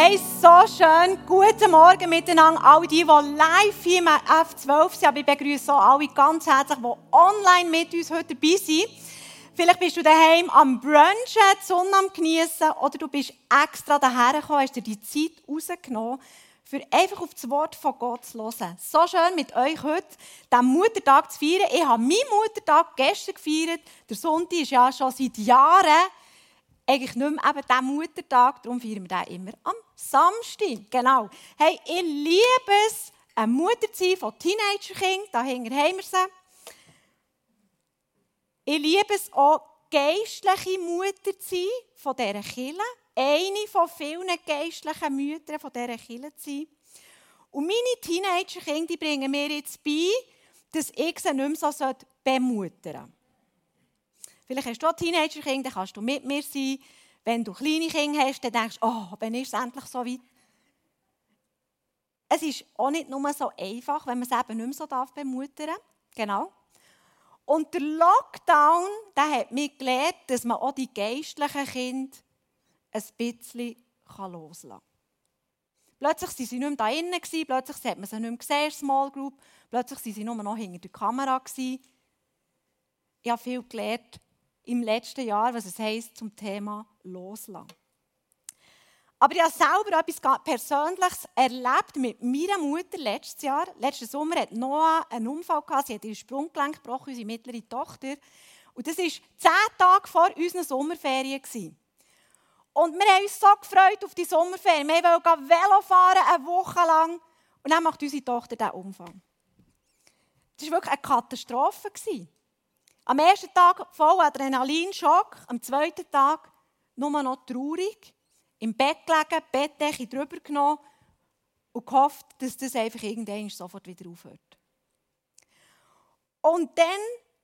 Hey, so schön. Guten Morgen miteinander. Alle die, die live hier im F12 sind. Aber ich begrüße auch alle ganz herzlich, die online mit uns heute dabei sind. Vielleicht bist du daheim am Brunchen, die Sonne am Genießen oder du bist extra daher gekommen, hast dir die Zeit rausgenommen, für einfach auf das Wort von Gott zu hören. So schön mit euch heute den Muttertag zu feiern. Ich habe meinen Muttertag gestern gefeiert. Der Sonntag ist ja schon seit Jahren eigentlich nicht mehr eben der Muttertag, darum feiern wir den immer am Samstag. Genau. Hey, ich liebe es, eine Mutter zu sein von Teenagerkindern, da hinten haben wir sie. Ich liebe es auch, geistliche Mutter zu sein von dieser Kirche. Eine von vielen geistlichen Müttern von dieser Kirche zu sein. Und meine Teenagerkinder bringen mir jetzt bei, dass ich sie nicht mehr so bemuttern sollte. Vielleicht hast du auch Teenagerkinder, dann kannst du mit mir sein. Wenn du kleine Kinder hast, dann denkst du, oh, wann ist es endlich so weit? Es ist auch nicht nur so einfach, wenn man es eben nicht mehr so darf bemuttern Genau. Und der Lockdown, der hat mir gelernt, dass man auch die geistlichen Kinder ein bisschen loslassen kann. Plötzlich waren sie nicht mehr da drinnen, plötzlich hat man sie nicht mehr gesehen, Small Group, plötzlich waren sie nur noch hinter der Kamera. Ich habe viel gelernt im letzten Jahr, was es heisst zum Thema Loslassen. Aber ich habe selber etwas Persönliches erlebt mit meiner Mutter letztes Jahr. Letzten Sommer hat Noah einen Unfall gehabt. Sie hat ihr Sprunggelenk gebrochen, unsere mittlere Tochter. Und das war zehn Tage vor unseren Sommerferien. Und wir haben uns so gefreut auf die Sommerferien. Wir wollten Velo fahren, eine Woche lang. Und dann macht unsere Tochter diesen Unfall. Das war wirklich eine Katastrophe. Am ersten Tag voll Adrenalinschock, am zweiten Tag nur noch traurig, im Bett gelegen, Bettdecke drüber genommen und gehofft, dass das einfach irgendwann sofort wieder aufhört. Und dann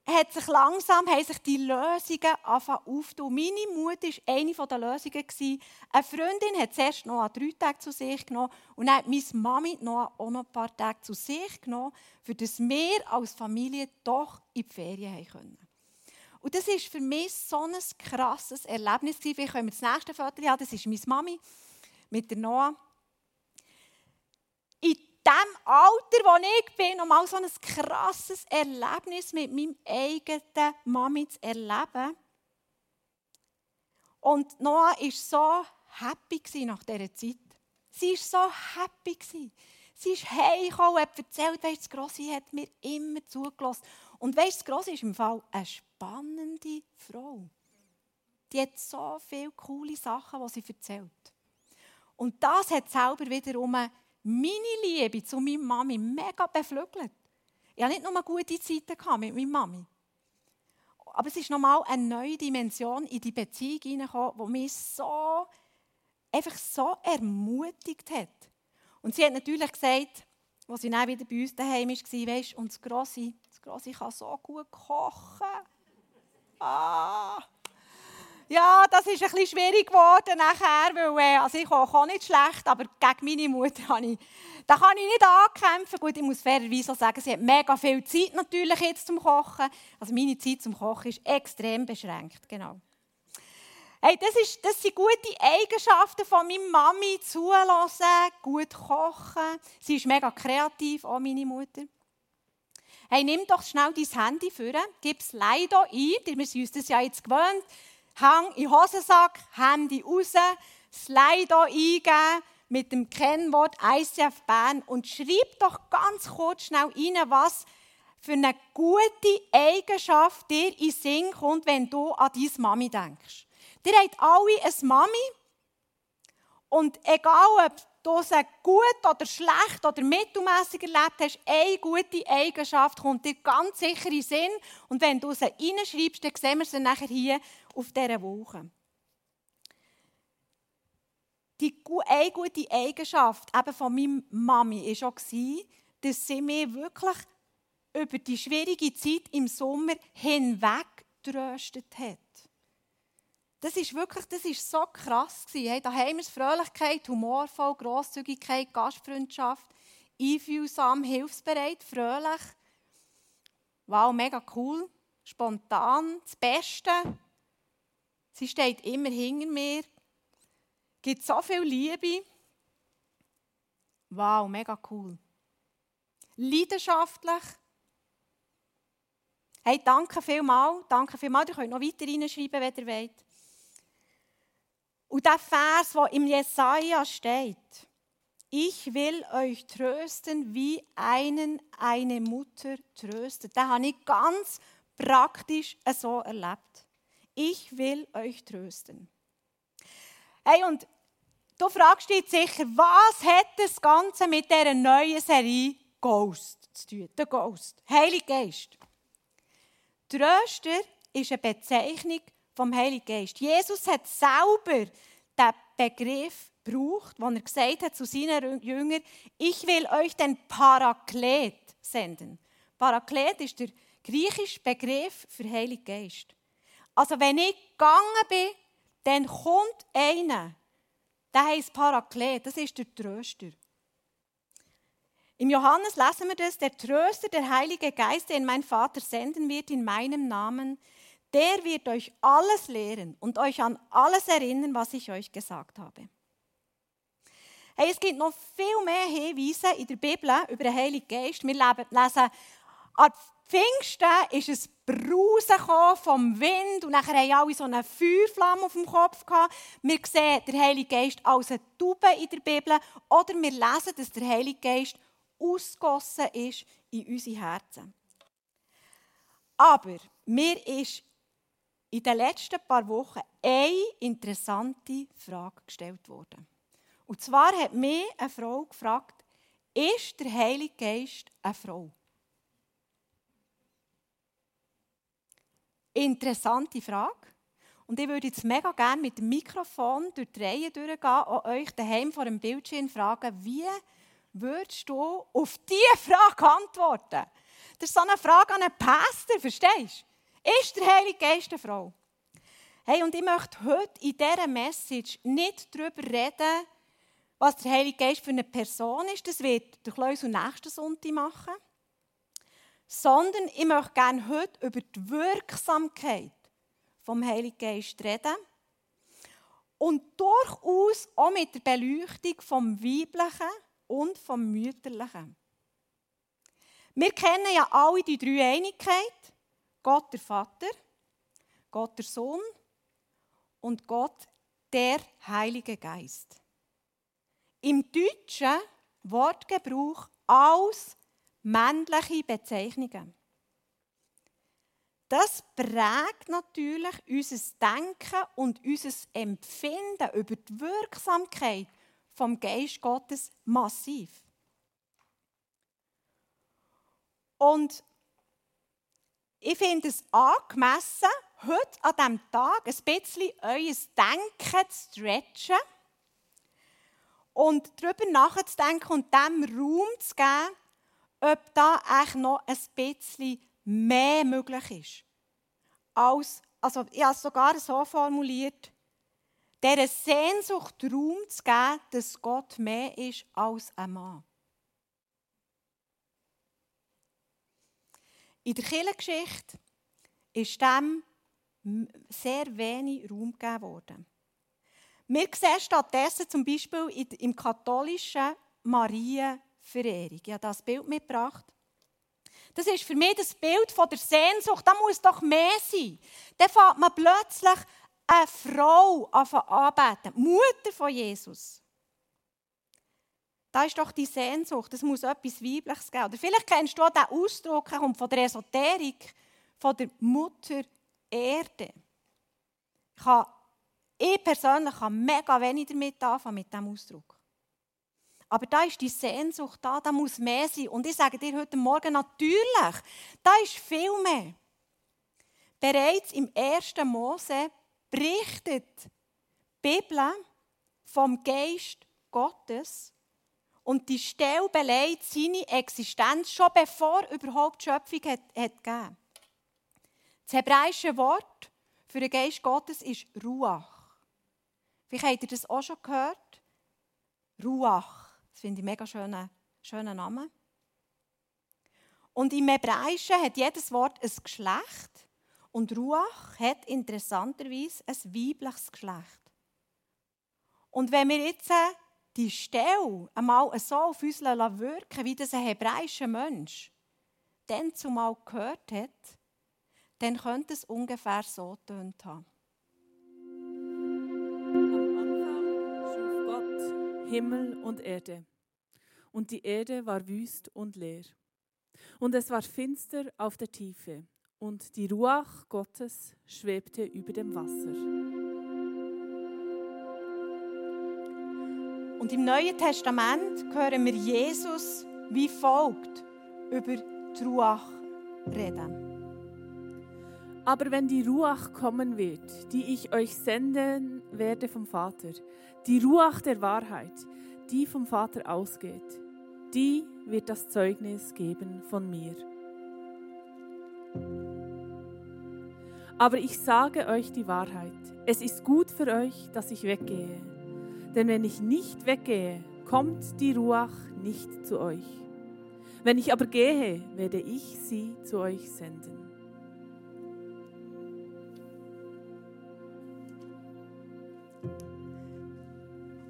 hat sich langsam haben sich die Lösungen aufgetan. Meine Mutter war eine der Lösungen. Eine Freundin hat zuerst noch drei Tage zu sich genommen und dann hat meine Mami noch auch ein paar Tage zu sich genommen, das wir als Familie doch in die Ferien haben können. Und das war für mich so ein krasses Erlebnis. Vielleicht können wir das nächste Foto haben. Das ist meine Mami mit der Noah dem Alter, wo ich bin, um mal so ein krasses Erlebnis mit meinem eigenen Mami zu erleben. Und Noah war so happy nach dieser Zeit. Sie war so happy. Sie ist heimgekommen und hat erzählt, weißt, das Grossi hat mir immer zugelassen. Und weißt, das Grossi ist im Fall eine spannende Frau. Die hat so viele coole Sachen, die sie erzählt. Und das hat selber wiederum meine Liebe zu meiner Mami mega beflügelt. Ich hatte nicht nur gute Zeiten mit meiner Mami. Aber es ist nochmal eine neue Dimension in die Beziehung hineingekommen, die mich so, einfach so ermutigt hat. Und sie hat natürlich gesagt, als sie dann wieder bei uns daheim war, weißt, und das Grossi, das Grossi kann so gut kochen. Ah. Ja, das ist ein bisschen schwierig geworden nachher, weil äh, also ich auch nicht schlecht, aber gegen meine Mutter habe ich, da kann ich nicht ankämpfen. Gut, ich muss fairerweise sagen, sie hat mega viel Zeit natürlich jetzt zum Kochen. Also meine Zeit zum Kochen ist extrem beschränkt, genau. Hey, das, ist, das sind gute Eigenschaften von meiner Mami, zulassen, gut kochen. Sie ist mega kreativ, auch meine Mutter. Hey, nimm doch schnell dein Handy vor, gib es leider ein, wir sind uns das ja jetzt gewöhnt. Hang in den Hosensack, Handy raus, Slide eingeben mit dem Kennwort ICF Bern und schreib doch ganz kurz schnell rein, was für eine gute Eigenschaft dir in Sinn kommt, wenn du an deine Mami denkst. Ihr habt alle eine Mami und egal, ob du sie gut oder schlecht oder mittelmäßig erlebt hast, eine gute Eigenschaft kommt dir ganz sicher in Sinn. Und wenn du sie reinschreibst, dann sehen wir sie nachher hier auf dieser Woche. Die, eine gute Eigenschaft eben von meiner Mami war auch, dass sie mich wirklich über die schwierige Zeit im Sommer hinweg tröstet hat. Das ist wirklich, das ist so krass gewesen. Hey, daheim ist Fröhlichkeit, humorvoll, Grosszügigkeit, Gastfreundschaft, einfühlsam, hilfsbereit, fröhlich. Wow, mega cool, spontan, das Beste. Sie steht immer hinter mir, gibt so viel Liebe. Wow, mega cool. Leidenschaftlich. Hey, danke vielmals. Danke vielmals. Ihr könnt noch weiter reinschreiben, wenn ihr wollt. Und der Vers, der im Jesaja steht, ich will euch trösten, wie einen eine Mutter tröstet. Den habe ich ganz praktisch so erlebt. Ich will euch trösten. Hey, und du fragst dich sicher, was hat das Ganze mit dieser neuen Serie Ghost zu tun? Der Ghost, Heilig Geist. Tröster ist eine Bezeichnung vom Heiligen Geist. Jesus hat selber den Begriff gebraucht, wo er gesagt hat zu seinen Jüngern, ich will euch den Paraklet senden. Paraklet ist der griechische Begriff für Heiligen Geist. Also wenn ich gegangen bin, dann kommt einer, der heißt Paraklet, das ist der Tröster. Im Johannes lesen wir das, der Tröster, der Heilige Geist, den mein Vater senden wird in meinem Namen, der wird euch alles lehren und euch an alles erinnern, was ich euch gesagt habe. Hey, es gibt noch viel mehr Hinweise in der Bibel über den Heiligen Geist. Wir lesen, an Pfingsten ist es Brausen vom Wind und nachher haben alle so eine Feuerflamme auf dem Kopf gehabt. Wir sehen den Heiligen Geist als eine Taube in der Bibel oder wir lesen, dass der Heilige Geist ausgossen ist in unsere Herzen. Aber mir ist in den letzten paar Wochen eine interessante Frage gestellt worden. Und zwar hat mich eine Frau gefragt, ist der Heilige Geist eine Frau? Interessante Frage. Und ich würde jetzt mega gerne mit dem Mikrofon durch die Reihe durchgehen und euch daheim vor dem Bildschirm fragen, wie würdest du auf diese Frage antworten? Das ist so eine Frage an einen Pastor, verstehst du? Ist der Heilige Geist eine Frau? Hey, und ich möchte heute in dieser Message nicht darüber reden, was der Heilige Geist für eine Person ist. Das wird der Kleusel nächsten Sonntag machen. Sondern ich möchte gerne heute über die Wirksamkeit vom Heiligen Geist reden. Und durchaus auch mit der Beleuchtung vom Weiblichen und vom Mütterlichen. Wir kennen ja alle die Dreieinigkeit. Gott der Vater, Gott der Sohn und Gott der Heilige Geist. Im deutschen Wortgebrauch als männliche Bezeichnungen. Das prägt natürlich unser Denken und unser Empfinden über die Wirksamkeit vom Geist Gottes massiv. Und ich finde es angemessen, heute an diesem Tag ein bisschen euer Denken zu stretchen und darüber nachzudenken und dem Raum zu geben, ob da eigentlich noch ein bisschen mehr möglich ist. Als, also ich habe es sogar so formuliert, dieser Sehnsucht Raum zu geben, dass Gott mehr ist als ein Mann. In der Kirchengeschichte ist dem sehr wenig Raum gegeben worden. Wir sehen stattdessen zum Beispiel im katholischen Marienverehrung. Ich habe das Bild mitgebracht. Das ist für mich das Bild von der Sehnsucht. Da muss doch mehr sein. Dann fängt man plötzlich eine Frau anbeten, Mutter von Jesus. Da ist doch die Sehnsucht, es muss etwas Weibliches geben. Oder vielleicht kennst du auch den Ausdruck, er kommt von der Esoterik, von der Mutter Erde. Ich, kann, ich persönlich kann mega wenig damit anfangen, mit diesem Ausdruck. Aber da ist die Sehnsucht da, da muss mehr sein. Und ich sage dir heute Morgen natürlich, da ist viel mehr. Bereits im 1. Mose berichtet die Bibel vom Geist Gottes und die Stelle beleidigt seine Existenz schon bevor überhaupt die Schöpfung hat, hat gegeben. Das hebräische Wort für den Geist Gottes ist Ruach. Vielleicht habt ihr das auch schon gehört. Ruach. Das finde ich einen mega schönen, schönen Namen. Und im Hebräischen hat jedes Wort ein Geschlecht und Ruach hat interessanterweise ein weibliches Geschlecht. Und wenn wir jetzt die Stelle einmal so auf uns wirken wie das ein hebräischer Mensch dann zumal gehört hat, dann könnte es ungefähr so tönt haben. Am Anfang schuf Gott Himmel und Erde. Und die Erde war wüst und leer. Und es war finster auf der Tiefe. Und die Ruach Gottes schwebte über dem Wasser. Und im Neuen Testament hören wir Jesus wie folgt über die Ruach reden. Aber wenn die Ruach kommen wird, die ich euch senden werde vom Vater, die Ruach der Wahrheit, die vom Vater ausgeht, die wird das Zeugnis geben von mir. Aber ich sage euch die Wahrheit. Es ist gut für euch, dass ich weggehe. Denn wenn ich nicht weggehe, kommt die Ruach nicht zu euch. Wenn ich aber gehe, werde ich sie zu euch senden.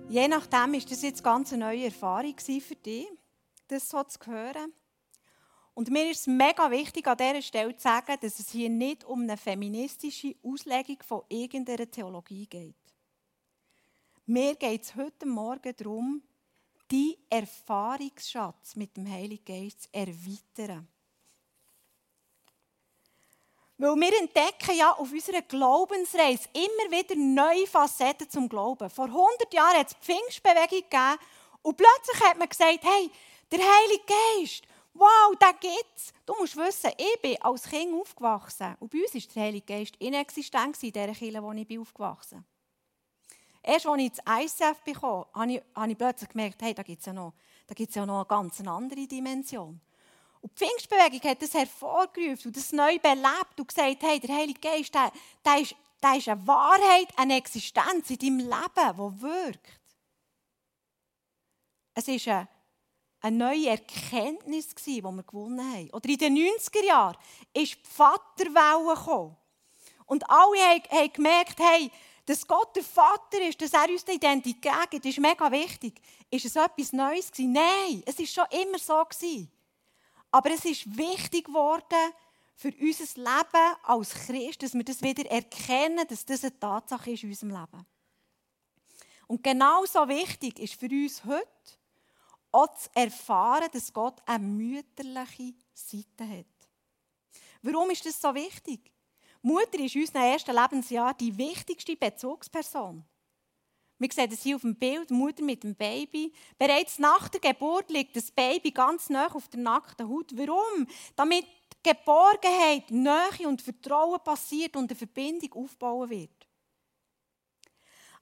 Je nachdem ist das jetzt ganz eine neue Erfahrung für dich, das so zu hören. Und mir ist es mega wichtig, an dieser Stelle zu sagen, dass es hier nicht um eine feministische Auslegung von irgendeiner Theologie geht. Mir geht es heute Morgen darum, die Erfahrungsschatz mit dem Heiligen Geist zu erweitern. Weil wir entdecken ja auf unserer Glaubensreise immer wieder neue Facetten zum Glauben. Vor 100 Jahren hat es die Pfingstbewegung gegeben und plötzlich hat man gesagt, hey, der Heilige Geist, wow, den gibt's. Du musst wissen, ich bin als Kind aufgewachsen und bei uns war der Heilige Geist inexistent in dieser Kirche, wo ich aufgewachsen bin. Erst als ich ins ICF bekam, habe habe ich plötzlich gemerkt, hey, da gibt es ja noch, da gibt's ja noch eine ganz andere Dimension. Und die Pfingstbewegung hat das hervorgerufen und das neu belebt und gesagt, hey, der Heilige Geist, der, der, ist, der ist eine Wahrheit, eine Existenz in deinem Leben, die wirkt. Es war eine, eine neue Erkenntnis, die wir gewonnen haben. Oder in den 90er Jahren ist die Vaterwelle gekommen. Und alle haben gemerkt, hey, dass Gott der Vater ist, dass er uns die Identität gibt, ist mega wichtig. Ist es etwas Neues gewesen? Nein, es war schon immer so gewesen. Aber es ist wichtig geworden für unser Leben als Christ, dass wir das wieder erkennen, dass das eine Tatsache ist in unserem Leben. Und genauso wichtig ist für uns heute auch zu erfahren, dass Gott eine mütterliche Seite hat. Warum ist das so wichtig? Mutter ist in unserem ersten Lebensjahr die wichtigste Bezugsperson. Wir sehen das hier auf dem Bild, Mutter mit dem Baby. Bereits nach der Geburt liegt das Baby ganz nah auf der nackten Haut. Warum? Damit Geborgenheit, Nähe und Vertrauen passiert und eine Verbindung aufbauen wird.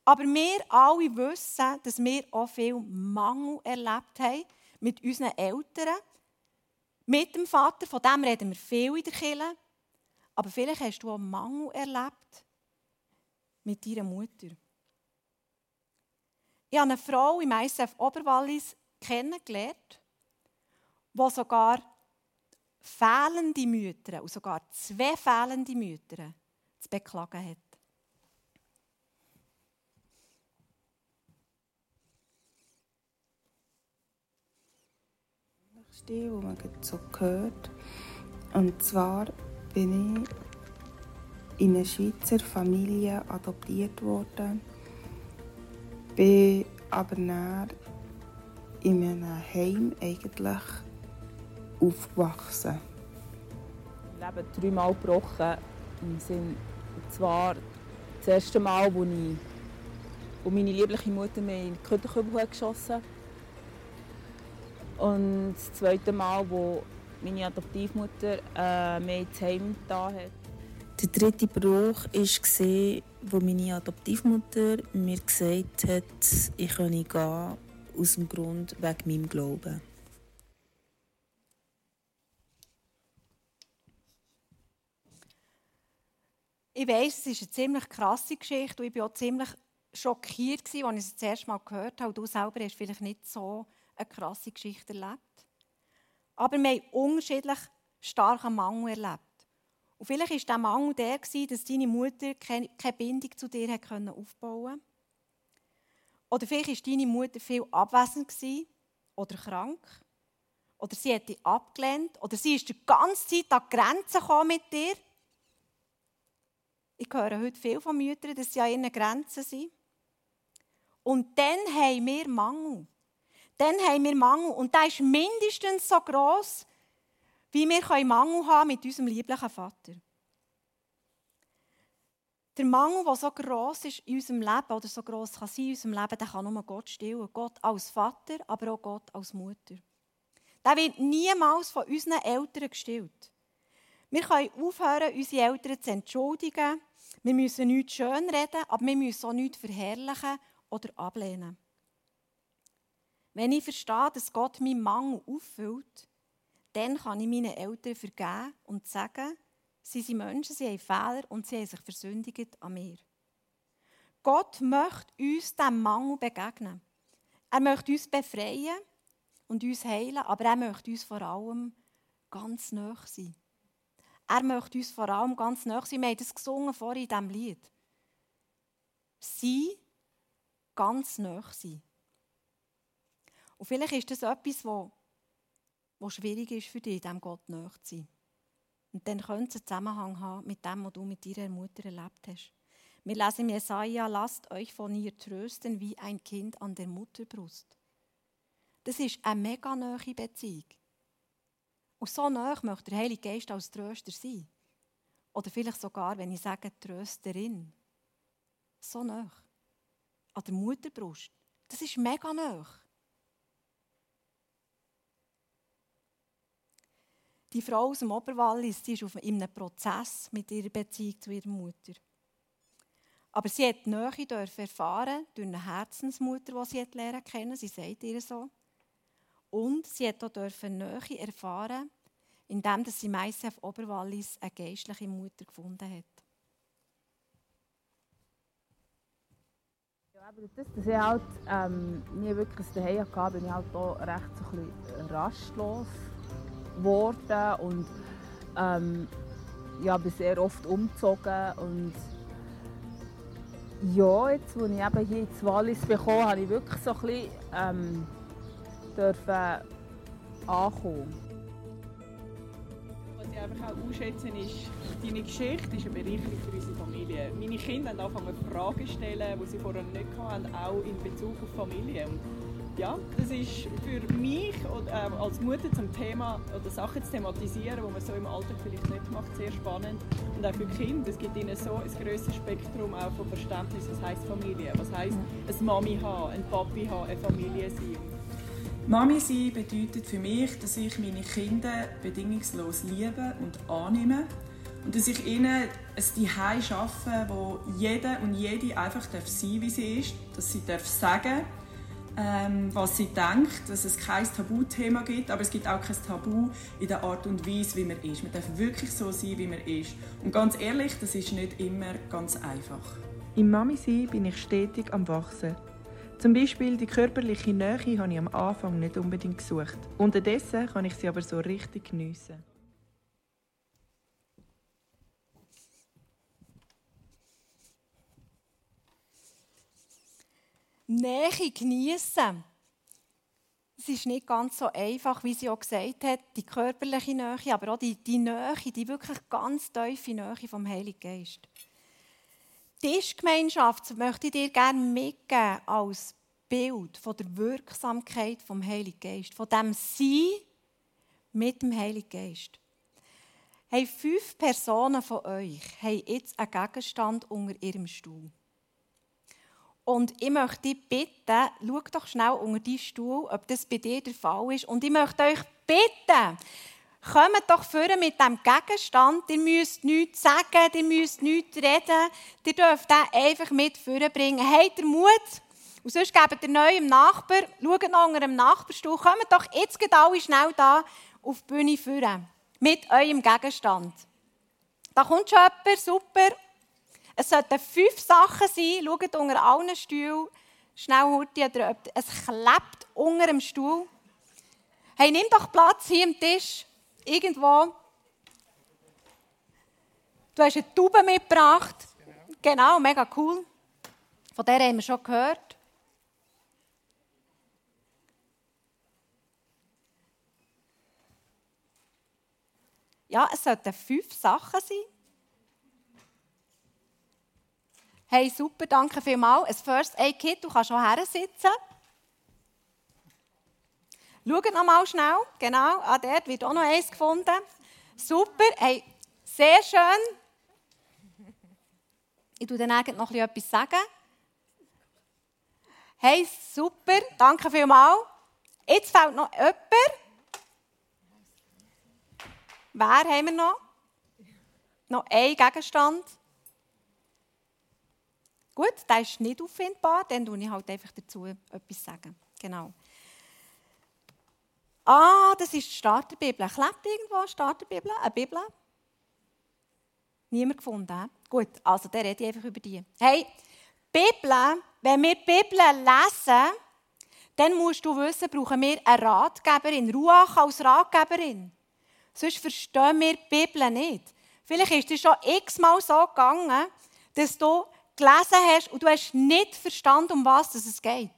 Aber wir alle wissen, dass wir auch viel Mangel erlebt haben mit unseren Eltern, mit dem Vater, von dem reden wir viel in der Kirche. Aber vielleicht hast du auch Mangel erlebt mit deiner Mutter. Ich habe eine Frau im ISF Oberwallis kennengelernt, die sogar fehlende Mütter, und sogar zwei fehlende Mütter, zu beklagen hat. Stil, wo man so gehört. Und zwar bin ich in eine Schweizer Familie adoptiert worden, bin aber dann in einem Heim eigentlich aufgewachsen. Leben dreimal gebrochen. Sinn, und zwar das erste Mal, wo, ich, wo meine liebliche Mutter mir in den Köderkübel geschossen hat. Und das zweite Mal, wo meine Adoptivmutter äh, mir ins Heim da hat. Der dritte Bruch war, wo meine Adoptivmutter mir gesagt hat, ich könne gehen, aus dem Grund wegen meinem Glauben. Ich weiss, es ist eine ziemlich krasse Geschichte und ich war auch ziemlich schockiert, als ich es das erste Mal gehört habe. Und du selber hast vielleicht nicht so eine krasse Geschichte erlebt. Aber wir haben unterschiedlich starken Mangel erlebt. Und vielleicht war der Mangel der, dass deine Mutter keine Bindung zu dir aufbauen konnte. Oder vielleicht war deine Mutter viel abwesend oder krank. Oder sie hat dich abgelehnt. Oder sie ist die ganze Zeit an die Grenzen mit dir. Ich höre heute viel von Müttern, dass sie an ihren Grenzen sind. Und dann haben wir Mangel. Dann haben wir Mangel. Und der ist mindestens so gross, wie wir Mangel haben mit unserem lieblichen Vater. Der Mangel, der so gross ist in unserem Leben oder so gross kann sein in unserem Leben, den kann nur Gott stillen. Gott als Vater, aber auch Gott als Mutter. Der wird niemals von unseren Eltern gestillt. Wir können aufhören, unsere Eltern zu entschuldigen. Wir müssen nichts schönreden, aber wir müssen auch nichts verherrlichen oder ablehnen. Wenn ich verstehe, dass Gott meinen Mangel auffüllt, dann kann ich meinen Eltern vergeben und sagen, Sie sind Menschen, sie haben Fehler und sie haben sich versündigt an mir. Gott möchte uns diesem Mangel begegnen. Er möchte uns befreien und uns heilen, aber er möchte uns vor allem ganz nah sein. Er möchte uns vor allem ganz nah sein. Wir haben das gesungen vorhin in diesem Lied. Sie ganz nah sein. Und vielleicht ist das etwas, was schwierig ist für dich, dem Gott nah zu sein. Und dann könnte es einen Zusammenhang haben mit dem, was du mit deiner Mutter erlebt hast. Wir lesen im Jesaja, lasst euch von ihr trösten wie ein Kind an der Mutterbrust. Das ist eine mega nahe Beziehung. Und so nah möchte der Heilige Geist als Tröster sein. Oder vielleicht sogar, wenn ich sage Trösterin. So nah. An der Mutterbrust. Das ist mega nah. Die Frau aus dem Oberwallis die ist in einem Prozess mit ihrer Beziehung zu ihrer Mutter. Aber sie hat die Nähe erfahren durch eine Herzensmutter, die sie lernen kennen. Sie sagt ihr so. Und sie hat auch Nähe erfahren, indem sie im ICF Oberwallis eine geistliche Mutter gefunden hat. Aber das, dass ich halt ähm, nie wirklich ein Zuhause hatte, bin ich halt auch recht so rastlos geworden und ähm, ja, bin sehr oft umgezogen und ja, jetzt, als ich eben hier ins Wallis bekommen habe ich wirklich so ein bisschen ähm, dürfen ankommen. Was ich einfach auch ausschätze, ist, deine Geschichte ist eine Bereicherung für unsere Familie. Meine Kinder haben angefangen Fragen zu stellen, die sie vorher nicht hatten, auch in Bezug auf Familie. Und ja, das ist für mich äh, als Mutter zum Thema oder Sachen zu thematisieren, die man so im Alltag vielleicht nicht macht, sehr spannend. Und auch für Kinder, es gibt ihnen so ein grosses Spektrum auch von Verständnis, was heißt Familie, was heißt eine Mami haben, ein Papi haben, eine Familie sein. Mami sein bedeutet für mich, dass ich meine Kinder bedingungslos liebe und annehme und dass ich ihnen ein Zuhause schaffe, wo jeder und jede einfach sein darf wie sie ist, dass sie darf sagen ähm, was sie denkt, dass es kein Tabuthema gibt, aber es gibt auch kein Tabu in der Art und Weise, wie man ist. Man darf wirklich so sein, wie man ist. Und ganz ehrlich, das ist nicht immer ganz einfach. Im Mami-Sein bin ich stetig am Wachsen. Zum Beispiel die körperliche Nähe habe ich am Anfang nicht unbedingt gesucht. Unterdessen kann ich sie aber so richtig geniessen. Nähe genießen. Es ist nicht ganz so einfach, wie sie auch gesagt hat, die körperliche Nähe, aber auch die, die Nähe, die wirklich ganz tiefe Nähe vom Heiligen Geist. Tischgemeinschaft möchte ich dir gerne mitgeben als Bild von der Wirksamkeit vom Heiligen Geist, von dem Sein mit dem Heiligen Geist. Hey, fünf Personen von euch haben jetzt einen Gegenstand unter ihrem Stuhl. Und ich möchte dich bitten, schau doch schnell unter deinen Stuhl, ob das bei dir der Fall ist. Und ich möchte euch bitten, kommt doch vorne mit dem Gegenstand. Ihr müsst nichts sagen, ihr müsst nichts reden. Ihr dürft den einfach mit vorne bringen. Habt ihr Mut? Und sonst gebt ihr neu im Nachbar, schaut noch unter dem Nachbarstuhl. Kommt doch jetzt alle schnell da auf die Bühne vorne. Mit eurem Gegenstand. Da kommt schon jemand, super. Es sollten fünf Sachen sein. Schaut unter allen Stühlen. Schnell, Hurti, oder es klebt unter dem Stuhl. Hey, nimm doch Platz hier am Tisch. Irgendwo. Du hast eine Tube mitgebracht. Genau, mega cool. Von der haben wir schon gehört. Ja, es sollten fünf Sachen sein. Hey, super, danke vielmals. Ein First Aid Kit, du kannst schon her sitzen. Schaut noch mal schnell. Genau, ah, dort wird auch noch eins gefunden. Super, hey, sehr schön. Ich tue dann noch etwas sagen. Hey, super, danke vielmals. Jetzt fehlt noch jemand. Wer haben wir noch? Noch ein Gegenstand. Gut, der ist nicht auffindbar, dann tue ich halt einfach dazu etwas sagen. Genau. Ah, das ist die Starterbibel. Klebt irgendwo eine Starterbibel? Eine Bibel? Niemand gefunden. He? Gut, also der rede ich einfach über die. Hey, Bibel, wenn wir die Bibel lesen, dann musst du wissen, brauchen wir eine Ratgeberin, Ruach als Ratgeberin. Sonst verstehen wir die Bibel nicht. Vielleicht ist es schon x-mal so gegangen, dass du gelesen hast und du hast nicht verstanden, um was es geht.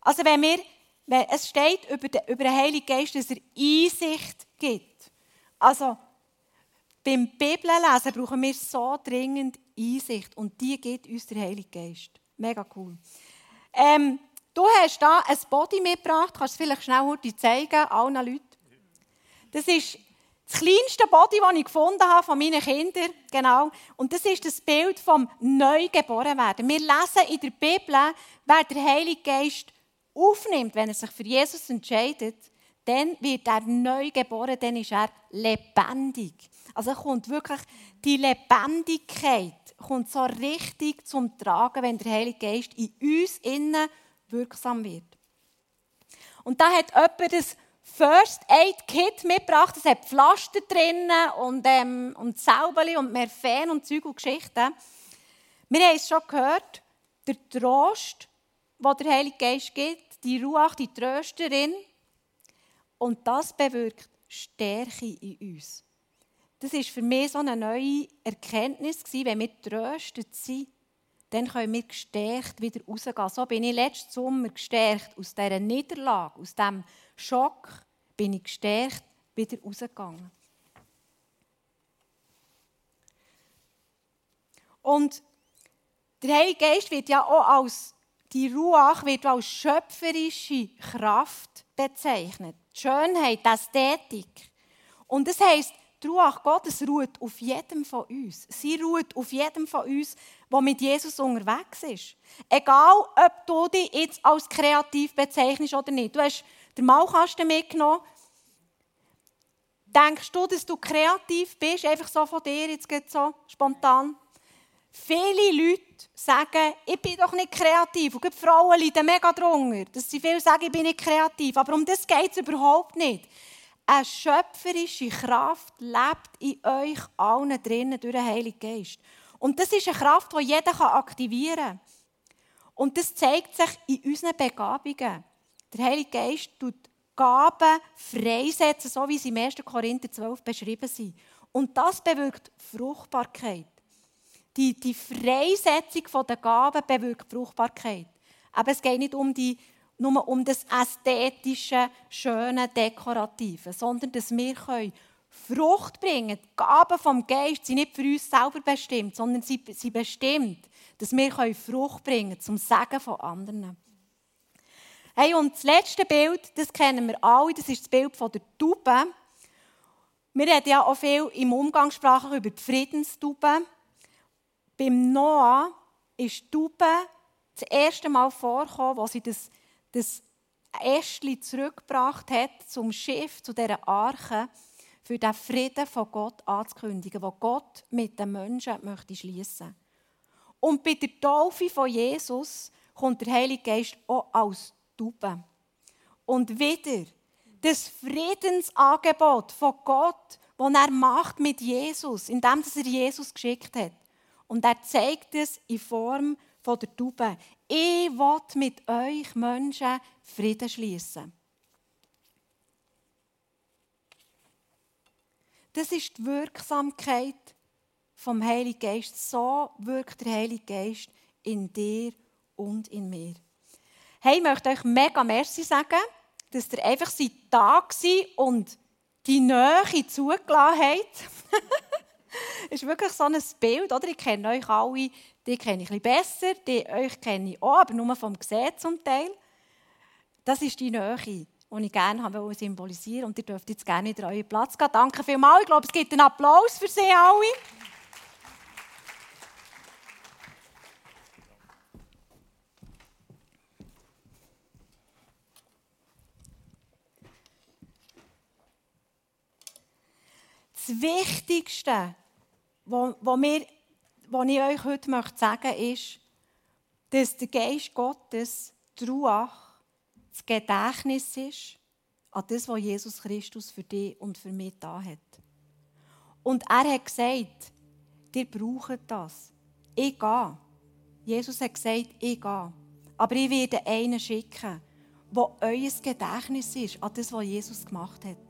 Also wenn wir, wenn es steht über den, über den Heiligen Geist, dass er Einsicht gibt. Also beim Bibellesen brauchen wir so dringend Einsicht und die gibt uns der Heilige Geist. Mega cool. Ähm, du hast da ein Body mitgebracht, kannst du es vielleicht schnell heute zeigen, allen Leuten. Das ist das kleinste Body, das ich gefunden habe von meinen Kindern, genau. Und das ist das Bild vom Neugeborenwerden. Wir lesen in der Bibel, wer der Heilige Geist aufnimmt, wenn er sich für Jesus entscheidet, dann wird er neu geboren, dann ist er lebendig. Also kommt wirklich die Lebendigkeit kommt so richtig zum Tragen, wenn der Heilige Geist in uns innen wirksam wird. Und da hat jemand das First Aid Kit mitgebracht. Es hat Pflaster drin und, ähm, und Salbeli und Merfen und Zeug und Geschichten. Wir haben es schon gehört, der Trost, den der Heilige Geist gibt, die Ruach, die Trösterin. Und das bewirkt Stärke in uns. Das ist für mich so eine neue Erkenntnis wenn wir tröstet sind, dann können wir gestärkt wieder rausgehen. So bin ich letzten Sommer gestärkt aus dieser Niederlage, aus diesem Schock, bin ich gestärkt wieder rausgegangen. Und der Heilige Geist wird ja auch als, die Ruach wird als schöpferische Kraft bezeichnet. Die Schönheit, die Ästhetik. Und das heisst, die Ruach Gottes ruht auf jedem von uns. Sie ruht auf jedem von uns, der mit Jesus unterwegs ist. Egal, ob du dich jetzt als kreativ bezeichnest oder nicht. Du hast den Malkasten mitgenommen. Denkst du, dass du kreativ bist? Einfach so von dir, jetzt geht so spontan. Viele Leute sagen, ich bin doch nicht kreativ. Und die Frauen leiden mega drunter, dass sie viel sagen, ich bin nicht kreativ. Aber um das geht es überhaupt nicht. Eine schöpferische Kraft lebt in euch allen drinnen durch den Heiligen Geist. Und das ist eine Kraft, die jeder aktivieren kann. Und das zeigt sich in unseren Begabungen. Der Heilige Geist tut Gaben freisetzen, so wie sie im 1. Korinther 12 beschrieben sind. Und das bewirkt Fruchtbarkeit. Die, die Freisetzung der Gaben bewirkt Fruchtbarkeit. Aber es geht nicht um die nur um das ästhetische, schöne, dekorative, sondern dass wir Frucht bringen Die Gaben vom Geist sind nicht für uns selber bestimmt, sondern sie sind bestimmt, dass wir Frucht bringen können zum Segen von anderen. Hey, und das letzte Bild, das kennen wir alle, das ist das Bild von der Taube. Wir reden ja auch viel im Umgangssprache über die Friedenstaube. Beim Noah ist die Taube das erste Mal vorgekommen, wo sie das das Ästli zurückgebracht hat zum Schiff, zu dieser Arche, für den Frieden von Gott anzukündigen, wo Gott mit den Menschen möchte schließen. Und bei der Taufe von Jesus kommt der Heilige Geist auch als Taube. Und wieder das Friedensangebot von Gott, das er macht mit Jesus, indem er Jesus geschickt hat. Und er zeigt es in Form von der Taube. Ich will mit euch Menschen Frieden schließen. Das ist die Wirksamkeit vom Heiligen Geist. So wirkt der Heilige Geist in dir und in mir. Hey, ich möchte euch mega merci sagen, dass ihr einfach da war und die Nähe zugelassen habt. ist wirklich so ein Bild, oder? Ich kenne euch alle, die kenne ich ein besser, die euch kenne ich auch, aber nur vom Gesehen zum Teil. Das ist die Nähe, die ich gerne habe symbolisieren und ihr dürft jetzt gerne in euren Platz gehen. Danke vielmals. Ich glaube, es gibt einen Applaus für Sie alle. Das Wichtigste, was, wir, was ich euch heute möchte sagen möchte, ist, dass der Geist Gottes, die Ruach, das Gedächtnis ist an das, was Jesus Christus für dich und für mich da hat. Und er hat gesagt, ihr braucht das. Ich gehe. Jesus hat gesagt, ich gehe. Aber ich werde einen schicken, der euer Gedächtnis ist an das, was Jesus gemacht hat.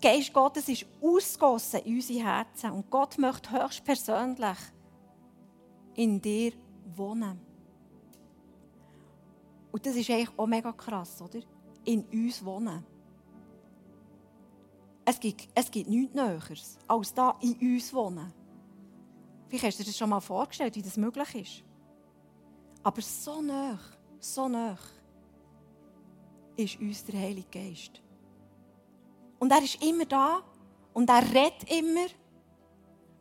Geist Gottes ist ausgossen in unsere Herzen und Gott möchte höchstpersönlich in dir wohnen. Und das ist eigentlich auch mega krass, oder? In uns wohnen. Es gibt, es gibt nichts Näheres, als da in uns wohnen. Vielleicht hast du dir das schon mal vorgestellt, wie das möglich ist. Aber so nah, so nah ist uns der Heilige Geist. Und er ist immer da und er redet immer,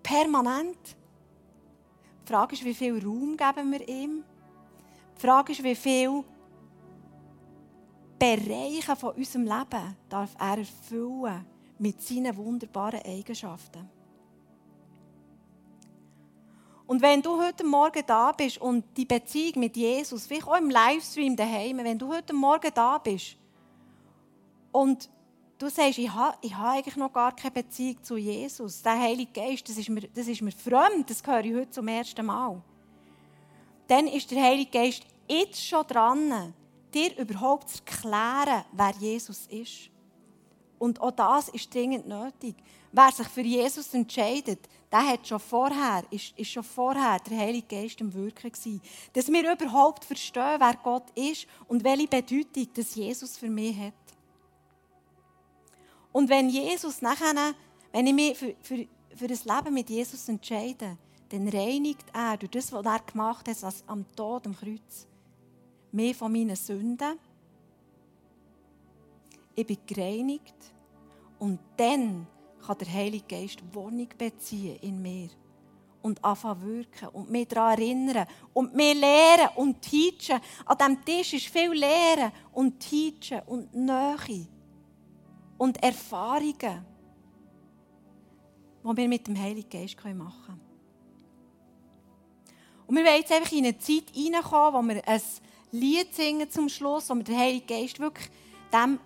permanent. Die Frage ist, wie viel Raum geben wir ihm? Die Frage ist, wie viel Bereiche von unserem Leben darf er erfüllen mit seinen wunderbaren Eigenschaften. Und wenn du heute Morgen da bist und die Beziehung mit Jesus, vielleicht auch im Livestream daheim, wenn du heute Morgen da bist und du sagst, ich habe, ich habe eigentlich noch gar keine Beziehung zu Jesus. Der Heilige Geist, das ist, mir, das ist mir fremd, das höre ich heute zum ersten Mal. Dann ist der Heilige Geist jetzt schon dran, dir überhaupt zu erklären, wer Jesus ist. Und auch das ist dringend nötig. Wer sich für Jesus entscheidet, der hat schon vorher, ist, ist schon vorher der Heilige Geist im Wirken gewesen. Dass wir überhaupt verstehen, wer Gott ist und welche Bedeutung das Jesus für mich hat. Und wenn Jesus nachher, wenn ich mich für, für, für das Leben mit Jesus entscheide, dann reinigt er durch das, was er gemacht hat, also am Tod, am Kreuz, mich von meinen Sünden. Ich bin gereinigt und dann kann der Heilige Geist Wohnung beziehen in mir und anfangen wirken und mich daran erinnern und mir lehren und teachen. An diesem Tisch ist viel Lehren und Teachen und Nähe und Erfahrungen, die wir mit dem Heiligen Geist machen können. Und wir wollen jetzt einfach in eine Zeit hineinkommen, wo wir ein Lied singen zum Schluss, wo wir den Heiligen Geist wirklich dem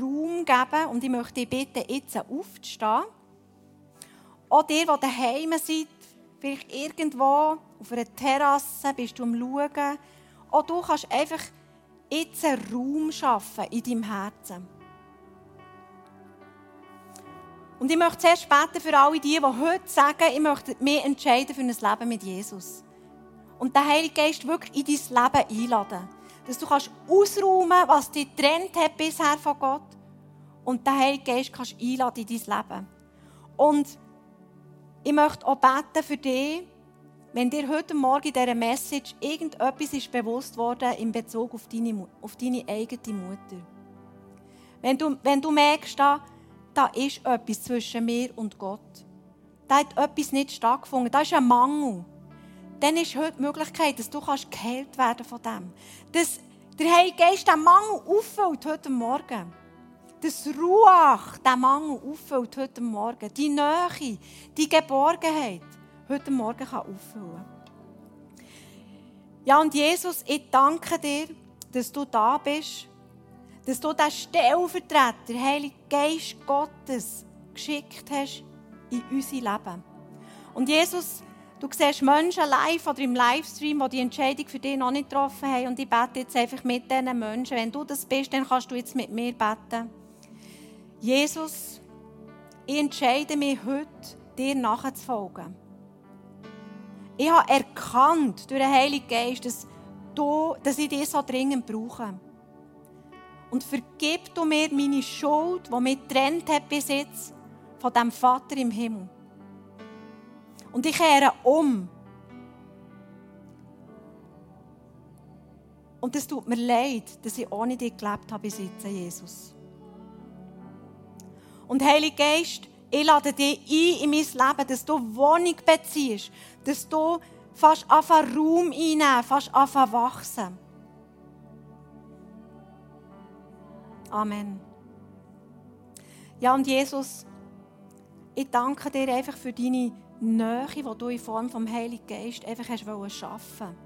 Raum geben. Und ich möchte dich bitten, jetzt aufzustehen. Auch dir, die daheim seid, vielleicht irgendwo auf einer Terrasse, bist du am Schauen. Auch du kannst einfach jetzt einen Raum schaffen in deinem Herzen. Und ich möchte zuerst beten für alle die, die heute sagen, ich möchte mich entscheiden für ein Leben mit Jesus. Und den Heiligen Geist wirklich in dein Leben einladen. Dass du kannst ausräumen was dich getrennt hat bisher von Gott. Und den Heiligen Geist kannst einladen in dein Leben. Und ich möchte auch beten für dich, wenn dir heute Morgen in dieser Message irgendetwas ist bewusst worden in Bezug auf deine, auf deine eigene Mutter. Wenn du, wenn du merkst, da, da ist etwas zwischen mir und Gott. Da hat etwas nicht stattgefunden. Da ist ein Mangel. Dann ist heute die Möglichkeit, dass du geheilt werden von dem. Dass der Heilige Geist diesen Mangel auffüllt heute Morgen. Dass Ruach diesen Mangel auffüllt heute Morgen. Die Nähe, die Geborgenheit heute Morgen kann auffüllen Ja, und Jesus, ich danke dir, dass du da bist dass du den Stellvertreter, Heilige Geist Gottes, geschickt hast in unser Leben. Und Jesus, du siehst Menschen live oder im Livestream, die die Entscheidung für dich noch nicht getroffen haben. Und ich bete jetzt einfach mit diesen Menschen. Wenn du das bist, dann kannst du jetzt mit mir beten. Jesus, ich entscheide mich heute, dir nachzufolgen. Ich habe erkannt durch den Heiligen Geist, dass, du, dass ich dich so dringend brauche. Und vergib du mir meine Schuld, die mich getrennt hat bis jetzt von dem Vater im Himmel. Und ich kehre um. Und es tut mir leid, dass ich ohne dich gelebt habe bis jetzt, Jesus. Und Heilige Geist, ich lade dich ein in mein Leben, dass du Wohnung beziehst, dass du fast anfangen Raum einnehmen, fast anfangen wachsen. Amen. Ja, und Jesus, ich danke dir einfach für deine Nähe, die du in Form vom Heiligen Geist einfach hast schaffen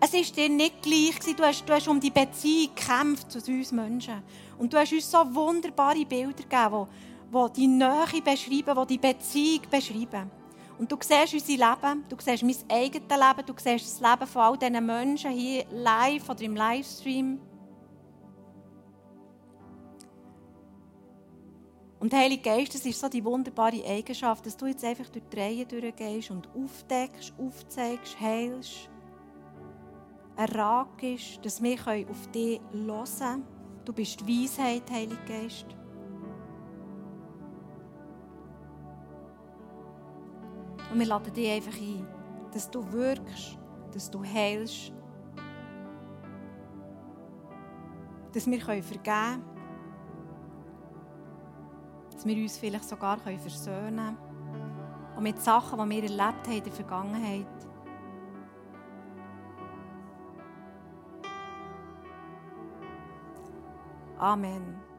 Es ist dir nicht gleich Du hast, du hast um die Beziehung gekämpft zu uns Menschen. Und du hast uns so wunderbare Bilder gegeben, die die Nähe beschreiben, die die Beziehung beschreiben. Und du siehst unser Leben, du siehst mein eigenes Leben, du siehst das Leben von all diesen Menschen hier live oder im Livestream. Und Heilige Geist, das ist so die wunderbare Eigenschaft, dass du jetzt einfach durch die Reihe durchgehst und aufdeckst, aufzeigst, heilst, erragst, dass wir auf dich hören können. Du bist die Weisheit, Heilige Geist. Und wir laden dich einfach ein, dass du wirkst, dass du heilst, dass wir vergeben können, dass wir uns vielleicht sogar versöhnen können. Und mit Sachen, die wir erlebt haben in der Vergangenheit. Amen.